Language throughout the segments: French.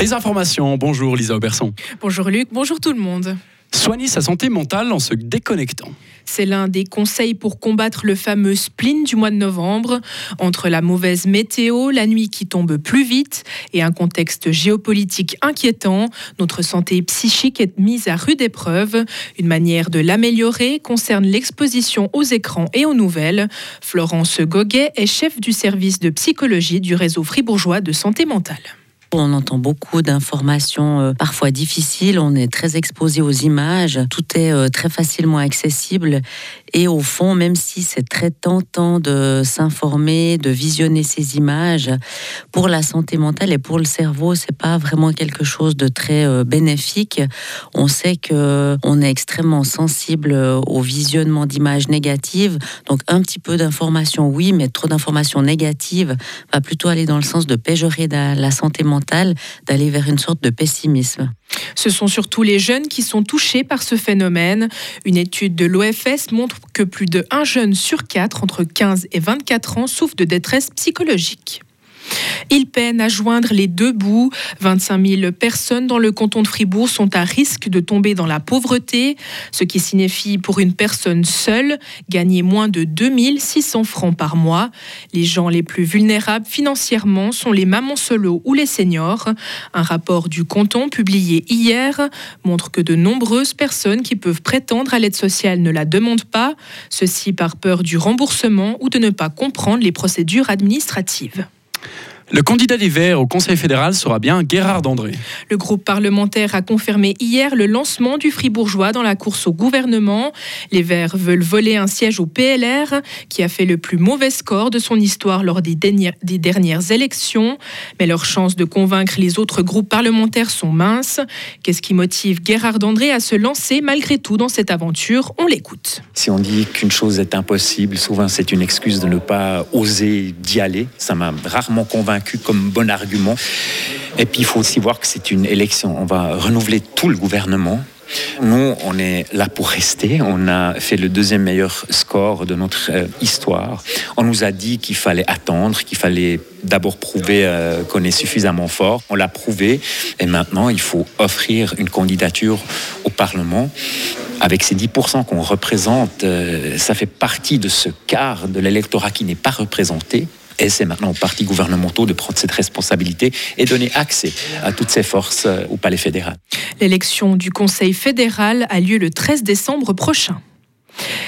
Les informations, bonjour Lisa Auberson. Bonjour Luc, bonjour tout le monde. Soignez sa santé mentale en se déconnectant. C'est l'un des conseils pour combattre le fameux spleen du mois de novembre. Entre la mauvaise météo, la nuit qui tombe plus vite et un contexte géopolitique inquiétant, notre santé psychique est mise à rude épreuve. Une manière de l'améliorer concerne l'exposition aux écrans et aux nouvelles. Florence Goguet est chef du service de psychologie du réseau fribourgeois de santé mentale. On entend beaucoup d'informations euh, parfois difficiles, on est très exposé aux images, tout est euh, très facilement accessible. Et au fond, même si c'est très tentant de s'informer, de visionner ces images, pour la santé mentale et pour le cerveau, c'est pas vraiment quelque chose de très euh, bénéfique. On sait que on est extrêmement sensible au visionnement d'images négatives, donc un petit peu d'informations, oui, mais trop d'informations négatives va plutôt aller dans le sens de péjorer la santé mentale d'aller vers une sorte de pessimisme. Ce sont surtout les jeunes qui sont touchés par ce phénomène. Une étude de l'OFS montre que plus de un jeune sur quatre entre 15 et 24 ans souffre de détresse psychologique. Il peine à joindre les deux bouts. 25 000 personnes dans le canton de Fribourg sont à risque de tomber dans la pauvreté, ce qui signifie pour une personne seule gagner moins de 2 600 francs par mois. Les gens les plus vulnérables financièrement sont les mamans solo ou les seniors. Un rapport du canton publié hier montre que de nombreuses personnes qui peuvent prétendre à l'aide sociale ne la demandent pas, ceci par peur du remboursement ou de ne pas comprendre les procédures administratives. Le candidat des Verts au Conseil fédéral sera bien Gérard Dandré. Le groupe parlementaire a confirmé hier le lancement du Fribourgeois dans la course au gouvernement. Les Verts veulent voler un siège au PLR, qui a fait le plus mauvais score de son histoire lors des dernières, des dernières élections. Mais leurs chances de convaincre les autres groupes parlementaires sont minces. Qu'est-ce qui motive Gérard Dandré à se lancer malgré tout dans cette aventure? On l'écoute. Si on dit qu'une chose est impossible, souvent c'est une excuse de ne pas oser d'y aller. Ça m'a rarement convaincu comme bon argument. Et puis il faut aussi voir que c'est une élection. On va renouveler tout le gouvernement. Nous, on est là pour rester. On a fait le deuxième meilleur score de notre euh, histoire. On nous a dit qu'il fallait attendre, qu'il fallait d'abord prouver euh, qu'on est suffisamment fort. On l'a prouvé. Et maintenant, il faut offrir une candidature au Parlement. Avec ces 10% qu'on représente, euh, ça fait partie de ce quart de l'électorat qui n'est pas représenté. Et c'est maintenant aux partis gouvernementaux de prendre cette responsabilité et donner accès à toutes ces forces euh, au Palais fédéral. L'élection du Conseil fédéral a lieu le 13 décembre prochain.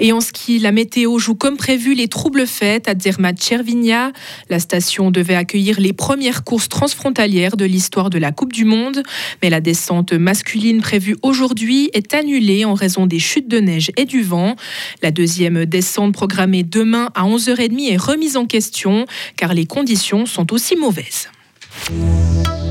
Et en ski, la météo joue comme prévu les troubles fêtes à Zermatt-Chervigna. La station devait accueillir les premières courses transfrontalières de l'histoire de la Coupe du Monde, mais la descente masculine prévue aujourd'hui est annulée en raison des chutes de neige et du vent. La deuxième descente programmée demain à 11h30 est remise en question car les conditions sont aussi mauvaises.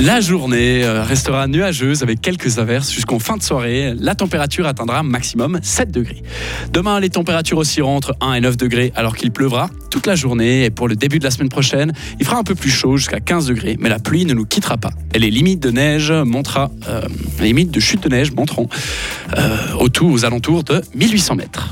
La journée euh, restera nuageuse avec quelques averses jusqu'en fin de soirée. La température atteindra maximum 7 degrés. Demain, les températures oscilleront entre 1 et 9 degrés alors qu'il pleuvra toute la journée. Et pour le début de la semaine prochaine, il fera un peu plus chaud jusqu'à 15 degrés. Mais la pluie ne nous quittera pas. Et les limites de neige montera, euh, les limites de chute de neige monteront euh, autour aux alentours de 1800 mètres.